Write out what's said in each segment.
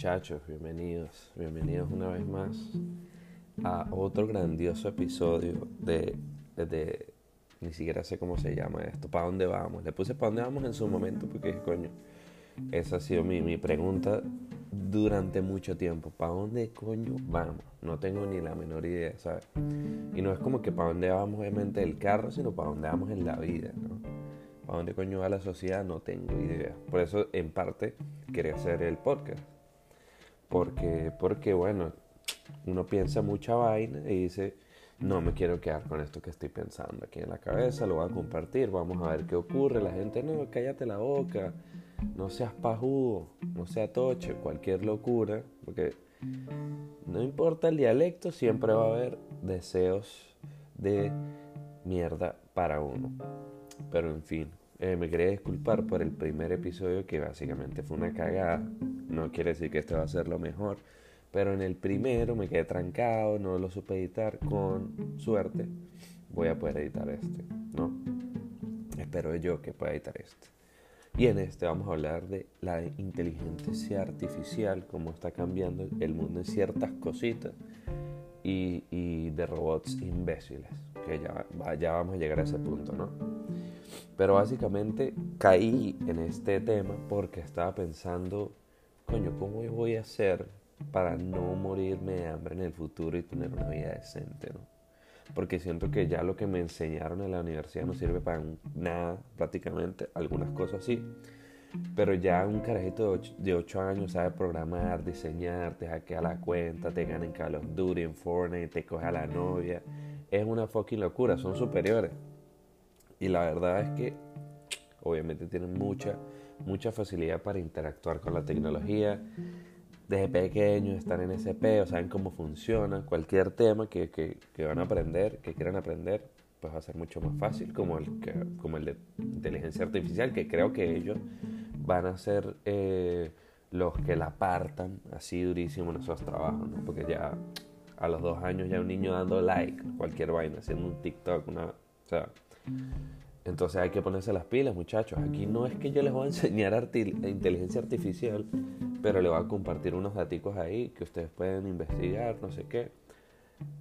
muchachos, bienvenidos, bienvenidos una vez más a otro grandioso episodio de, de, ni siquiera sé cómo se llama esto, ¿para dónde vamos? Le puse ¿para dónde vamos en su momento? Porque coño, esa ha sido mi, mi pregunta durante mucho tiempo, ¿para dónde coño vamos? No tengo ni la menor idea, ¿sabes? Y no es como que para dónde vamos obviamente el carro, sino para dónde vamos en la vida, ¿no? ¿A dónde coño va la sociedad? No tengo idea. Por eso, en parte, quería hacer el podcast. Porque, porque bueno, uno piensa mucha vaina y dice, no me quiero quedar con esto que estoy pensando aquí en la cabeza, lo voy a compartir, vamos a ver qué ocurre. La gente, no, cállate la boca, no seas pajudo, no seas toche, cualquier locura, porque no importa el dialecto, siempre va a haber deseos de mierda para uno. Pero en fin, eh, me quería disculpar por el primer episodio que básicamente fue una cagada. No quiere decir que este va a ser lo mejor. Pero en el primero me quedé trancado, no lo supe editar. Con suerte voy a poder editar este, ¿no? Espero yo que pueda editar este. Y en este vamos a hablar de la inteligencia artificial, cómo está cambiando el mundo en ciertas cositas. Y, y de robots imbéciles, que ya, ya vamos a llegar a ese punto, ¿no? Pero básicamente caí en este tema porque estaba pensando, coño, ¿cómo voy a hacer para no morirme de hambre en el futuro y tener una vida decente, ¿no? Porque siento que ya lo que me enseñaron en la universidad no sirve para nada, prácticamente, algunas cosas sí. Pero ya un carajito de 8, años sabe programar, diseñar, te hackea la cuenta, te gana en Call of Duty, en Fortnite, te coge a la novia. Es una fucking locura, son superiores. Y la verdad es que obviamente tienen mucha, mucha facilidad para interactuar con la tecnología. Desde pequeños están en SP, o saben cómo funciona. Cualquier tema que, que, van a aprender, que quieran aprender, pues va a ser mucho más fácil, como el, que, como el de inteligencia artificial, que creo que ellos van a ser eh, los que la apartan así durísimo en esos trabajos, ¿no? Porque ya a los dos años ya un niño dando like, cualquier vaina, haciendo un TikTok, una... entonces hay que ponerse las pilas, muchachos. Aquí no es que yo les voy a enseñar inteligencia artificial, pero les voy a compartir unos datos ahí que ustedes pueden investigar, no sé qué.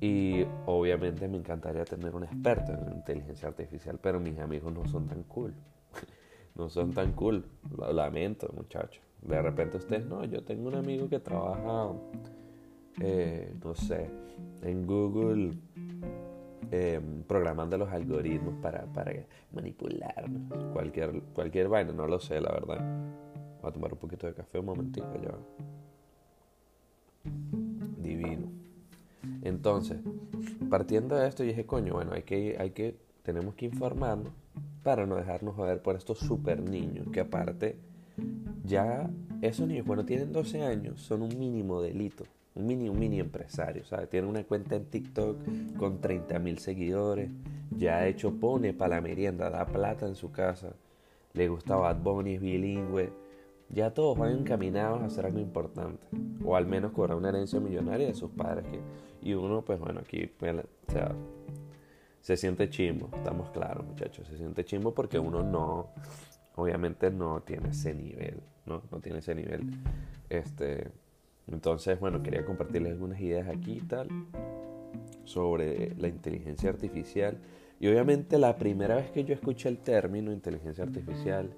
Y obviamente me encantaría tener un experto en inteligencia artificial, pero mis amigos no son tan cool. no son tan cool. Lo lamento, muchachos. De repente ustedes, no, yo tengo un amigo que trabaja, eh, no sé, en Google Em, programando los algoritmos para, para manipularnos. Cualquier, cualquier vaina, no lo sé, la verdad. Voy a tomar un poquito de café un momentito ya. Divino. Entonces, partiendo de esto, dije, coño, bueno, hay que, hay que, tenemos que informarnos para no dejarnos joder por estos super niños, que aparte, ya esos niños cuando tienen 12 años son un mínimo delito un mini, un mini empresario, ¿sabes? Tiene una cuenta en TikTok con 30 mil seguidores, ya hecho pone para la merienda, da plata en su casa, le gusta Bad Bunny, es bilingüe, ya todos van encaminados a hacer algo importante, o al menos cobrar una herencia millonaria de sus padres. y uno, pues bueno, aquí, pues, o sea, se siente chimbo, estamos claros, muchachos, se siente chimbo porque uno no, obviamente no tiene ese nivel, ¿no? No tiene ese nivel, este entonces, bueno, quería compartirles algunas ideas aquí y tal sobre la inteligencia artificial. Y obviamente la primera vez que yo escuché el término inteligencia artificial,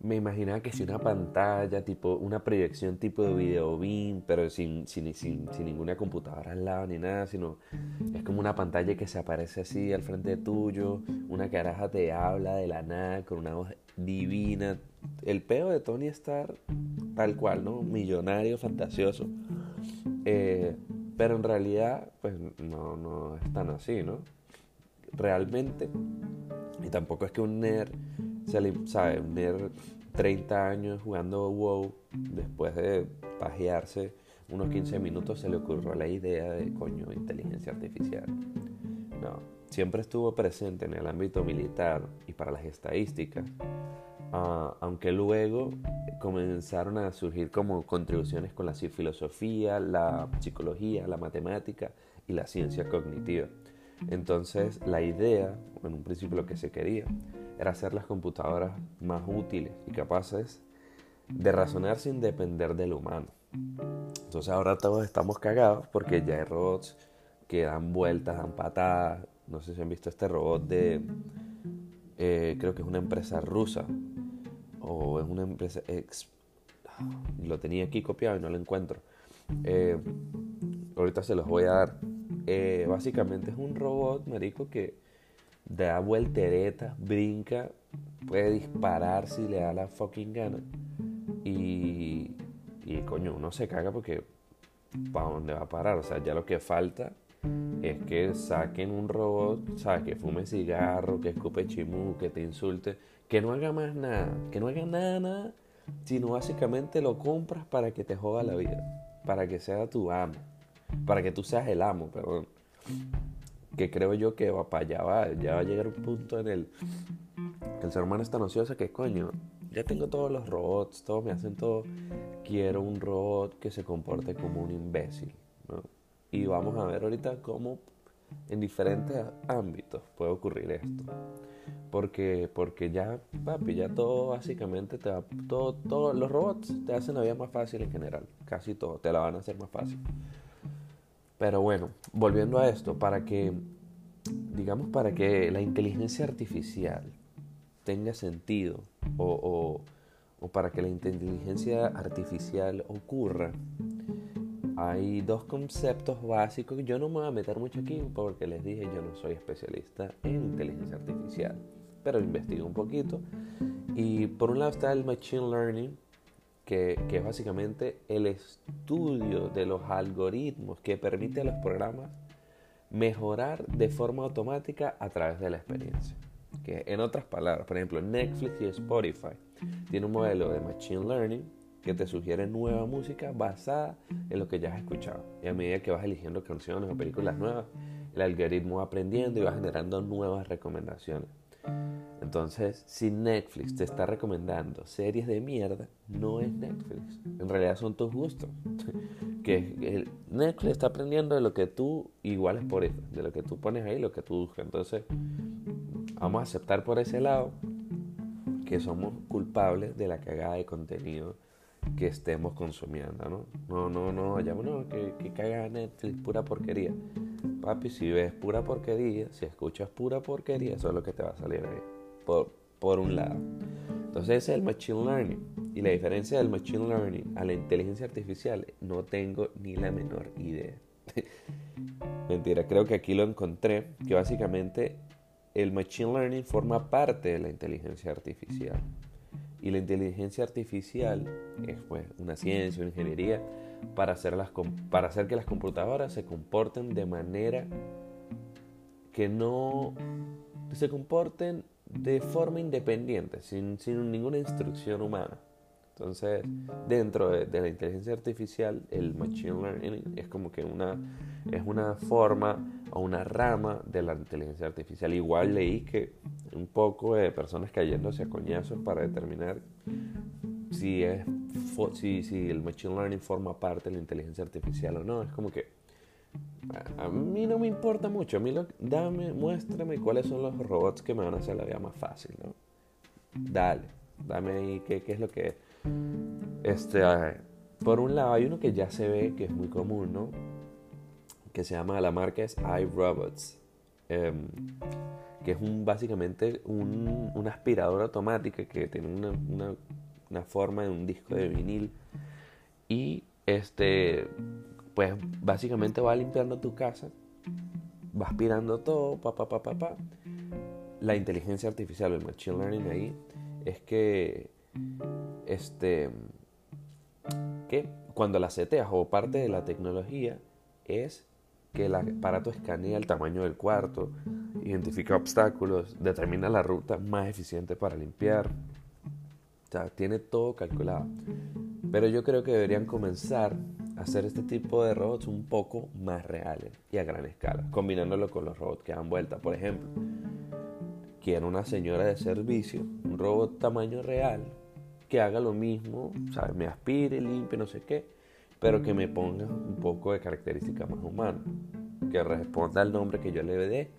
me imaginaba que si una pantalla, tipo una proyección tipo de video beam, pero sin, sin, sin, ninguna computadora al lado ni nada, sino es como una pantalla que se aparece así al frente tuyo, una caraja te habla de la nada con una voz divina. El peo de Tony Stark, tal cual, ¿no? Millonario, fantasioso. Eh, pero en realidad, pues no, no es tan así, ¿no? Realmente, y tampoco es que un nerd, ¿sabe? Un nerd 30 años jugando WoW, después de pajearse unos 15 minutos, se le ocurrió la idea de, coño, inteligencia artificial. No, siempre estuvo presente en el ámbito militar y para las estadísticas, Ah, aunque luego comenzaron a surgir como contribuciones con la filosofía, la psicología, la matemática y la ciencia cognitiva. Entonces la idea, en un principio lo que se quería, era hacer las computadoras más útiles y capaces de razonar sin depender del humano. Entonces ahora todos estamos cagados porque ya hay robots que dan vueltas, dan patadas. No sé si han visto este robot de... Eh, creo que es una empresa rusa. O es una empresa... Ex, lo tenía aquí copiado y no lo encuentro. Eh, ahorita se los voy a dar. Eh, básicamente es un robot, marico, que da vuelteretas, brinca, puede disparar si le da la fucking gana. Y, y coño, uno se caga porque ¿para dónde va a parar? O sea, ya lo que falta es que saquen un robot, ¿sabes? Que fume cigarro, que escupe chimú, que te insulte, que no haga más nada, que no haga nada, nada, sino básicamente lo compras para que te joda la vida, para que sea tu amo, para que tú seas el amo, perdón. Que creo yo que va para allá, va, ya va a llegar un punto en el que el ser humano es tan ocioso que coño, ya tengo todos los robots, todos me hacen todo, quiero un robot que se comporte como un imbécil, ¿no? Y vamos a ver ahorita cómo en diferentes ámbitos puede ocurrir esto. Porque, porque ya, papi, ya todo básicamente todo, todos los robots te hacen la vida más fácil en general. Casi todo, te la van a hacer más fácil. Pero bueno, volviendo a esto, para que, digamos, para que la inteligencia artificial tenga sentido o, o para que la inteligencia artificial ocurra, hay dos conceptos básicos. Yo no me voy a meter mucho aquí porque les dije, yo no soy especialista en inteligencia artificial, pero investigo un poquito. Y por un lado está el Machine Learning, que, que es básicamente el estudio de los algoritmos que permite a los programas mejorar de forma automática a través de la experiencia. Que en otras palabras, por ejemplo, Netflix y Spotify tienen un modelo de Machine Learning que te sugiere nueva música basada en lo que ya has escuchado. Y a medida que vas eligiendo canciones o películas nuevas, el algoritmo va aprendiendo y va generando nuevas recomendaciones. Entonces, si Netflix te está recomendando series de mierda, no es Netflix. En realidad son tus gustos. que Netflix está aprendiendo de lo que tú, igual es por eso, de lo que tú pones ahí, lo que tú buscas. Entonces, vamos a aceptar por ese lado que somos culpables de la cagada de contenido que estemos consumiendo, ¿no? No, no, no, ya no, que, que caiga Netflix, pura porquería. Papi, si ves pura porquería, si escuchas pura porquería, eso es lo que te va a salir ahí, por, por un lado. Entonces ese es el Machine Learning. Y la diferencia del Machine Learning a la inteligencia artificial, no tengo ni la menor idea. Mentira, creo que aquí lo encontré, que básicamente el Machine Learning forma parte de la inteligencia artificial. Y la inteligencia artificial es pues, una ciencia, una ingeniería para hacer, las, para hacer que las computadoras se comporten de manera que no se comporten de forma independiente, sin, sin ninguna instrucción humana. Entonces, dentro de, la inteligencia artificial, el machine learning es como que una, es una forma o una rama de la inteligencia artificial. Igual leí que un poco de personas cayéndose a coñazos para determinar si, es, si, si el machine learning forma parte de la inteligencia artificial o no. Es como que a, mí no me importa mucho. A mí lo, dame, muéstrame cuáles son los robots que me van a hacer la vida más fácil, ¿no? Dale, dame ahí qué, qué es lo que este, por un lado, hay uno que ya se ve que es muy común, ¿no? Que se llama, la marca es iRobots, em, que es un, básicamente un, una aspiradora automática que tiene una, una, forma de un disco de vinil y este, pues básicamente va limpiando tu casa, va aspirando todo, pa, pa, pa, pa, pa. La inteligencia artificial, el machine learning ahí, es que este, que cuando la seteas o parte de la tecnología es que el aparato escanea el tamaño del cuarto, identifica obstáculos, determina la ruta más eficiente para limpiar. O sea, tiene todo calculado. Pero yo creo que deberían comenzar a hacer este tipo de robots un poco más reales y a gran escala, combinándolo con los robots que dan vuelta. Por ejemplo, quiero una señora de servicio, un robot tamaño real, que haga lo mismo, ¿sabes? Me aspire, limpie, no sé qué, pero que me ponga un poco de característica más humana, que responda al nombre que yo le dé,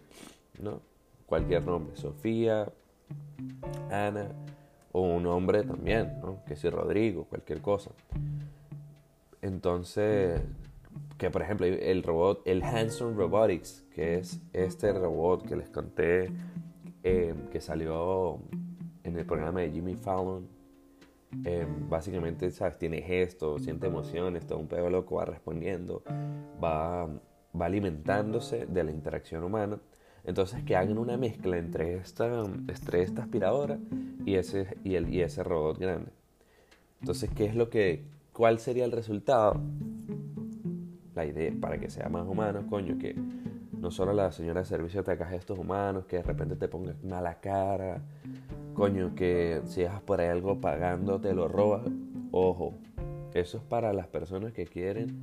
¿no? Cualquier nombre, Sofía, Ana, o un nombre también, ¿no? Que sea Rodrigo, cualquier cosa. entonces, que por ejemplo, el robot, el Hanson Robotics, que es este robot que les conté, eh, que salió en el programa de Jimmy Fallon, eh, básicamente, ¿sabes? Tiene gestos, siente emociones, todo un pedo loco, va respondiendo, va, va alimentándose de la interacción humana. Entonces que hagan una mezcla entre esta, entre esta aspiradora y ese, y, el, y ese robot grande. Entonces, ¿qué es lo que, cuál sería el resultado? La idea, para que sea más humano, coño, que no solo la señora de servicio te haga gestos humanos, que de repente te ponga mala cara, coño, que si dejas por ahí algo pagando te lo robas. Ojo, eso es para las personas que quieren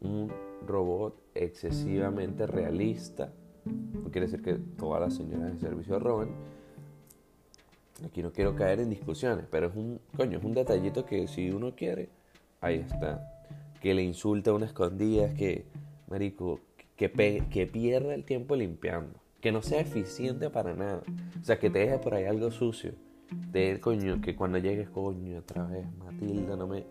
un robot excesivamente realista. No quiere decir que todas las señoras de servicio roben. Aquí no quiero caer en discusiones, pero es un, coño, es un detallito que si uno quiere, ahí está. Que le insulte a una escondida, que, marico, que, pierda el tiempo limpiando que no sea eficiente para nada. O sea, que te deje por ahí algo sucio. De coño, que cuando llegues, coño, otra vez, Matilda, no me.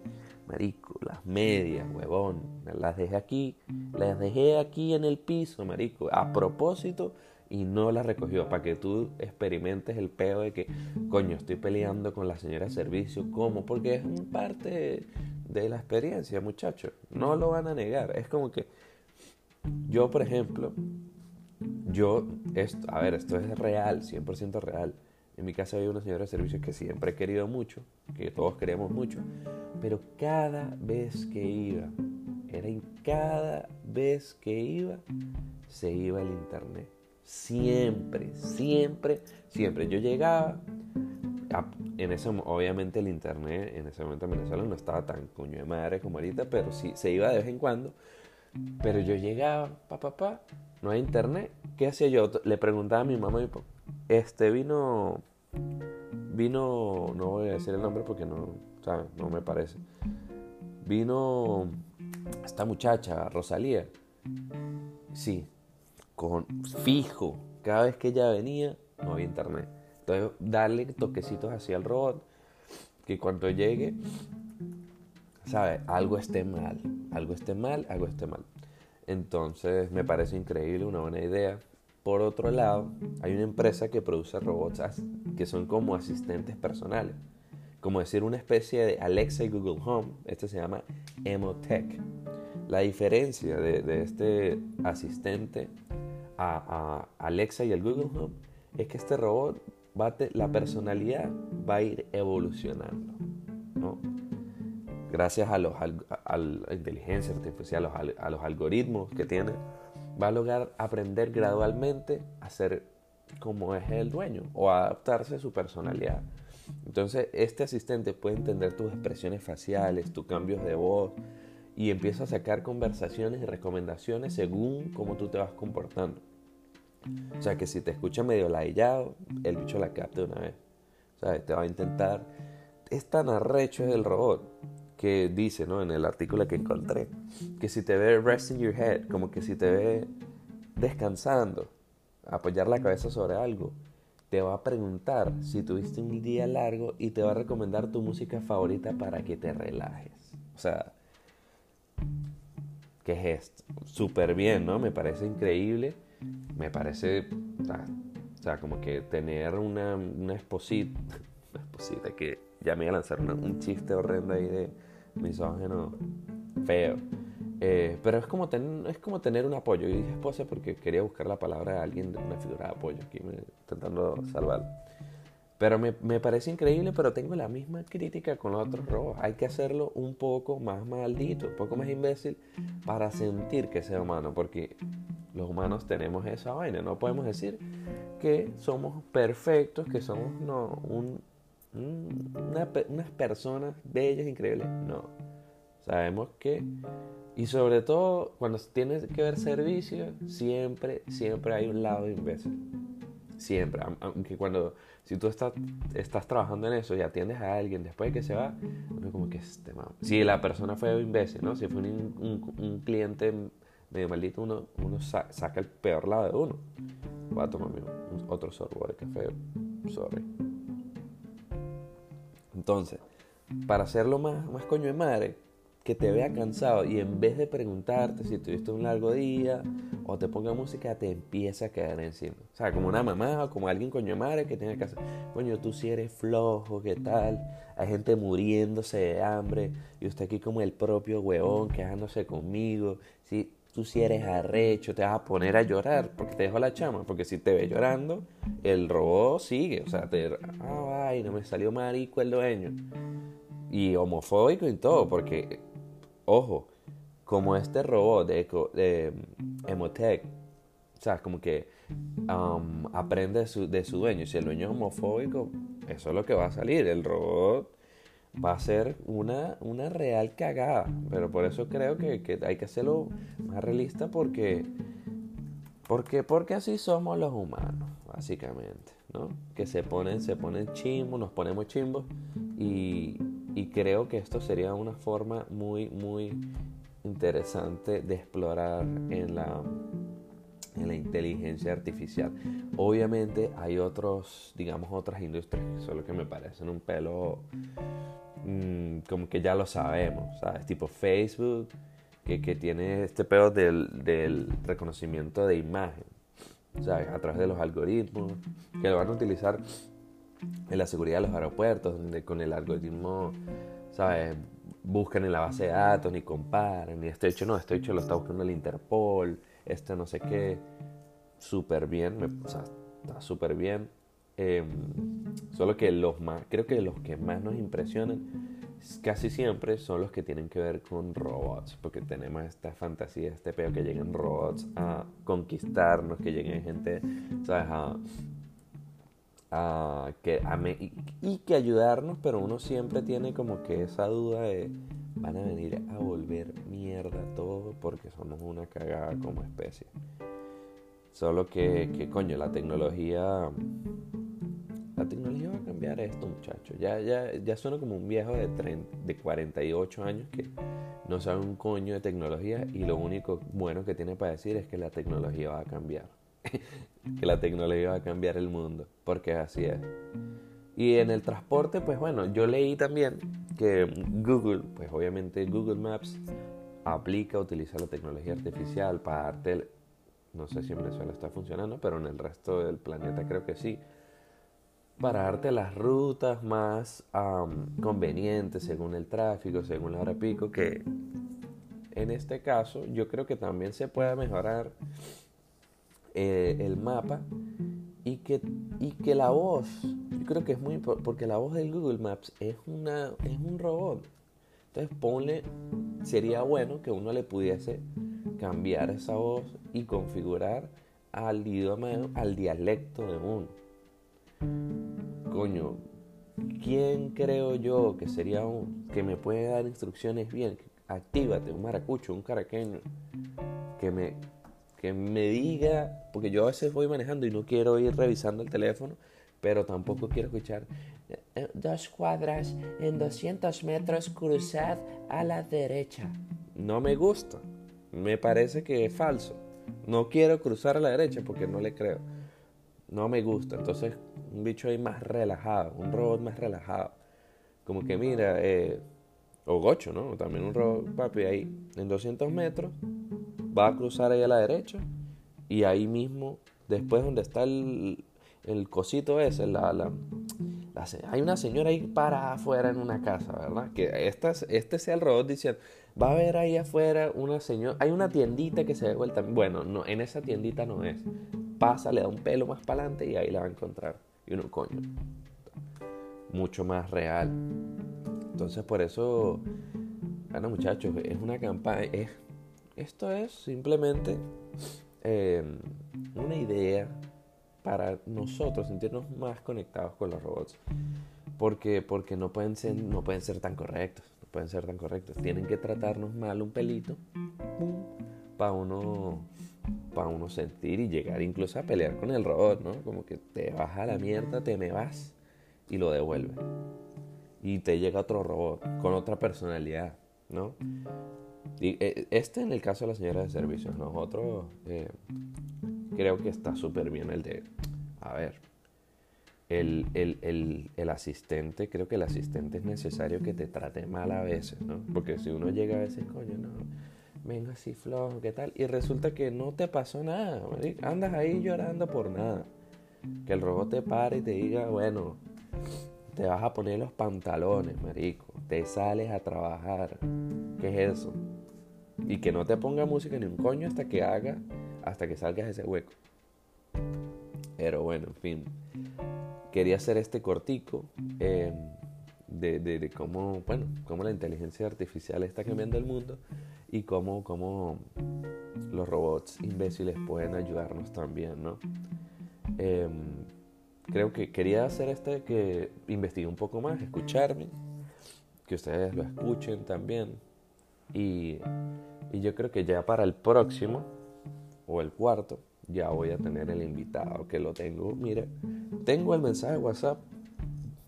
Marico, las medias, huevón. Las dejé aquí, las dejé aquí en el piso, marico, a propósito y no las recogió. Para que tú experimentes el peo de que, coño, estoy peleando con la señora de servicio. ¿Cómo? Porque es parte de la experiencia, muchachos. No lo van a negar. Es como que yo, por ejemplo, yo, esto, a ver, esto es real, 100% real. En mi casa había una señora de servicio que siempre he querido mucho, que todos queremos mucho, pero cada vez que iba, era en cada vez que iba, se iba el internet. Siempre, siempre, siempre. Yo llegaba, en ese obviamente el internet en ese momento en Venezuela no estaba tan coño de madre como ahorita, pero sí se iba de vez en cuando. Pero yo llegaba, pa, pa, pa, no hay internet. ¿Qué hacía yo? Le preguntaba a mi mamá y mi este vino, vino, no voy a decir el nombre porque no, no me parece. Vino esta muchacha, Rosalía. Sí, con fijo. Cada vez que ella venía, no había internet. Entonces, darle toquecitos así al robot, que cuando llegue, ¿sabe? Algo esté mal, algo esté mal, algo esté mal. Entonces me parece increíble, una buena idea. Por otro lado, hay una empresa que produce robots que son como asistentes personales, como decir una especie de Alexa y Google Home. Este se llama Emotech. La diferencia de, este asistente a, Alexa y el Google Home es que este robot, va la personalidad va a ir evolucionando. Gracias a, los, a, la inteligencia artificial, a los, a los algoritmos que tiene, va a lograr aprender gradualmente a ser como es el dueño o a adaptarse a su personalidad. Entonces, este asistente puede entender tus expresiones faciales, tus cambios de voz y empieza a sacar conversaciones y recomendaciones según cómo tú te vas comportando. O sea, que si te escucha medio ladillado, el bicho la capta de una vez. O sea, te va a intentar. Es tan arrecho el robot que dice, ¿no? En el artículo que encontré, que si te ve resting your head, como que si te ve descansando, apoyar la cabeza sobre algo, te va a preguntar si tuviste un día largo y te va a recomendar tu música favorita para que te relajes. O sea, ¿qué es esto? Súper bien, ¿no? Me parece increíble. Me parece, o sea, como que tener una, una esposita, una esposita que ya me iba a lanzar un chiste horrendo ahí de misógeno, feo. Eh, pero es como, es como tener un apoyo. Y dije esposa porque quería buscar la palabra de alguien, una figura de apoyo, aquí intentando salvar. Pero me, me, parece increíble, pero tengo la misma crítica con los otros robos. Hay que hacerlo un poco más maldito, un poco más imbécil para sentir que sea humano, porque los humanos tenemos esa vaina. No podemos decir que somos perfectos, que somos no, un, unas personas bellas, increíbles. No. Sabemos que, y sobre todo cuando tienes que ver servicio, siempre, siempre hay un lado imbécil. Siempre. Aunque cuando, si tú estás, estás trabajando en eso y atiendes a alguien después de que se va, como que este Si la persona fue imbécil, ¿no? Si fue un, un, cliente medio maldito, uno, uno saca el peor lado de uno. Va a tomar otro sorbo de café. Sorry. Entonces, para hacerlo más, más coño de madre, que te vea cansado y en vez de preguntarte si tuviste un largo día o te ponga música, te empieza a quedar encima. O sea, como una mamá o como alguien coño madre que tiene que hacer, coño, tú si eres flojo, ¿qué tal? Hay gente muriéndose de hambre y usted aquí como el propio huevón quejándose conmigo. Si tú si eres arrecho, te vas a poner a llorar porque te dejó la chama. Porque si te ve llorando, el robot sigue. O sea, te, ah, ay, no me salió marico el dueño. Y homofóbico y todo, porque ojo, como este robot de, de Emotech, o sea, como que um, aprende de su, de su dueño. Si el dueño es homofóbico, eso es lo que va a salir. El robot va a ser una, una real cagada. Pero por eso creo que, hay que hacerlo más realista porque, porque, porque así somos los humanos, básicamente. ¿no? Que se ponen, se ponen chimbos, nos ponemos chimbos y, y creo que esto sería una forma muy, muy interesante de explorar en la, en la inteligencia artificial. Obviamente hay otros, digamos, otras industrias que son lo que me parecen un pelo mm, como que ya lo sabemos, ¿sabes? Tipo Facebook, que, que tiene este pedo del, del, reconocimiento de imagen, ¿sabes? A través de los algoritmos, que lo van a utilizar en la seguridad de los aeropuertos, donde con el algoritmo, ¿sabes? Buscan en la base de datos, ni comparan, ni este hecho, no, este hecho lo está buscando el Interpol, este no sé qué. Súper bien, o sea, está súper bien. Em, solo que los más, creo que los que más nos impresionan casi siempre son los que tienen que ver con robots, porque tenemos esta fantasía, este peo que lleguen robots a conquistarnos, que lleguen gente, ¿sabes? A, que, y, que ayudarnos, pero uno siempre tiene como que esa duda de van a venir a volver mierda todo porque somos una cagada como especie. Solo que, que coño, la tecnología la tecnología va a cambiar esto, muchachos. Ya, ya, ya suena como un viejo de, de 48 años que no sabe un coño de tecnología y lo único bueno que tiene para decir es que la tecnología va a cambiar. que la tecnología va a cambiar el mundo, porque así es. Y en el transporte, pues bueno, yo leí también que Google, pues obviamente Google Maps aplica, utiliza la tecnología artificial para darte, no sé si en Venezuela está funcionando, pero en el resto del planeta creo que sí, para darte las rutas más convenientes según el tráfico, según la hora pico, que en este caso yo creo que también se puede mejorar eh, el mapa y que, y que la voz, yo creo que es muy importante, porque la voz del Google Maps es, una, es un robot. Entonces ponle, sería bueno que uno le pudiese cambiar esa voz y configurar al idioma, al dialecto de uno. Coño, ¿quién creo yo que sería un, que me puede dar instrucciones bien? Actívate, un maracucho, un caraqueño, que me, que me diga, porque yo a veces voy manejando y no quiero ir revisando el teléfono, pero tampoco quiero escuchar eh, dos cuadras en 200 metros cruzad a la derecha. No me gusta, me parece que es falso. No quiero cruzar a la derecha porque no le creo. No me gusta. Entonces, un bicho ahí más relajado, un robot más relajado. Como que mira, eh, o gocho, ¿no? También un robot, papi, ahí en 200 metros va a cruzar ahí a la derecha y ahí mismo, después donde está el, el cosito ese, la, la, hay una señora ahí para afuera en una casa, ¿verdad? Que esta, este sea el robot diciendo, va a haber ahí afuera una señora, hay una tiendita que se ve vuelta, bueno, no, en esa tiendita no es, pasa, le da un pelo más para adelante y ahí la va a encontrar. Y uno, coño, mucho más real. Entonces por eso, bueno muchachos, es una campaña, es esto es simplemente em, una idea para nosotros sentirnos más conectados con los robots. Porque, porque no, pueden ser, no pueden ser tan correctos. Pueden ser tan correctos. Tienen que tratarnos mal un pelito para uno, para uno sentir y llegar incluso a pelear con el robot, ¿no? Como que te vas a la mierda, te me vas y lo devuelve. Y te llega otro robot con otra personalidad, ¿no? Eh, este en el caso de la señora de servicios, nosotros eh, creo que está súper bien el de, a ver, el, el, el, asistente, creo que el asistente es necesario que te trate mal a veces, ¿no? Porque si uno llega a veces, coño, no, vengo así flojo, ¿qué tal? Y resulta que no te pasó nada, andas ahí llorando por nada. Que el robot te pare y te diga, bueno, te vas a poner los pantalones, marico, te sales a trabajar. ¿Qué es eso? Y que no te ponga música ni un coño hasta que haga, hasta que salgas de ese hueco. Pero bueno, en fin quería hacer este cortico em, de, cómo, bueno, cómo la inteligencia artificial está cambiando el mundo y cómo, cómo los robots imbéciles pueden ayudarnos también, ¿no? Em, creo que quería hacer este que investigue un poco más, escucharme, que ustedes lo escuchen también. Y, y yo creo que ya para el próximo, o el cuarto, ya voy a tener el invitado que lo tengo. Mire, tengo el mensaje de WhatsApp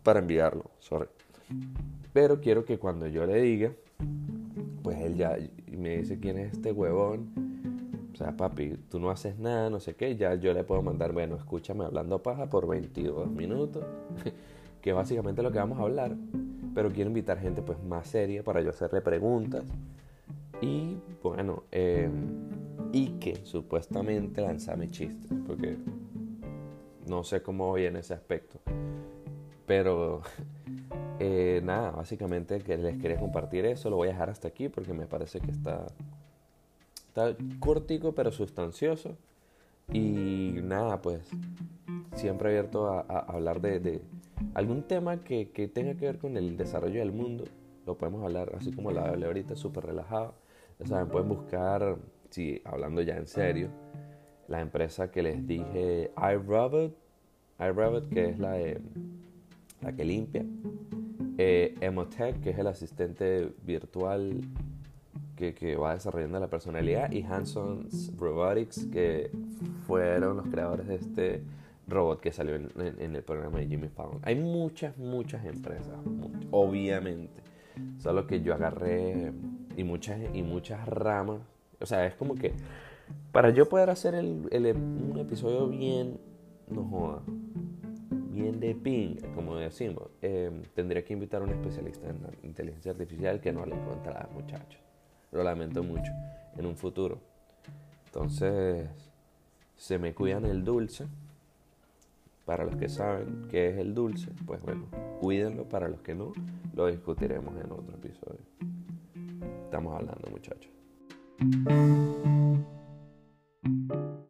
para enviarlo, sorry. Pero quiero que cuando yo le diga, pues él ya me dice quién es este huevón. O sea, papi, tú no haces nada, no sé qué. Ya yo le puedo mandar, bueno, escúchame hablando paja por 22 minutos, que básicamente lo que vamos a hablar. Pero quiero invitar gente pues más seria para yo hacerle preguntas. Y bueno, eh, y que supuestamente lanzame chistes, porque no sé cómo en ese aspecto. Pero eh, nada, básicamente que les quería compartir eso, lo voy a dejar hasta aquí porque me parece que está, está cortico pero sustancioso. Y nada, pues siempre abierto a, hablar de, algún tema que, que, tenga que ver con el desarrollo del mundo. Lo podemos hablar así como la hablé ahorita, súper relajado. Ya saben, pueden buscar sí, hablando ya en serio, la empresa que les dije, iRobot, iRobot que es la, la que limpia, eh, Emotech, que es el asistente virtual que, que, va desarrollando la personalidad, y Hanson's Robotics, que fueron los creadores de este robot que salió en, en, el programa de Jimmy Fallon. Hay muchas, muchas empresas, obviamente. Solo que yo agarré y muchas, y muchas ramas o sea, es como que para yo poder hacer el, un episodio bien, no joda, bien de ping, como decimos, em, tendría que invitar a un especialista en inteligencia artificial que no le encontrará, muchachos. Lo lamento mucho en un futuro. Entonces, se me cuidan el dulce. Para los que saben qué es el dulce, pues bueno, cuídenlo. Para los que no, lo discutiremos en otro episodio. Estamos hablando, muchachos. thank you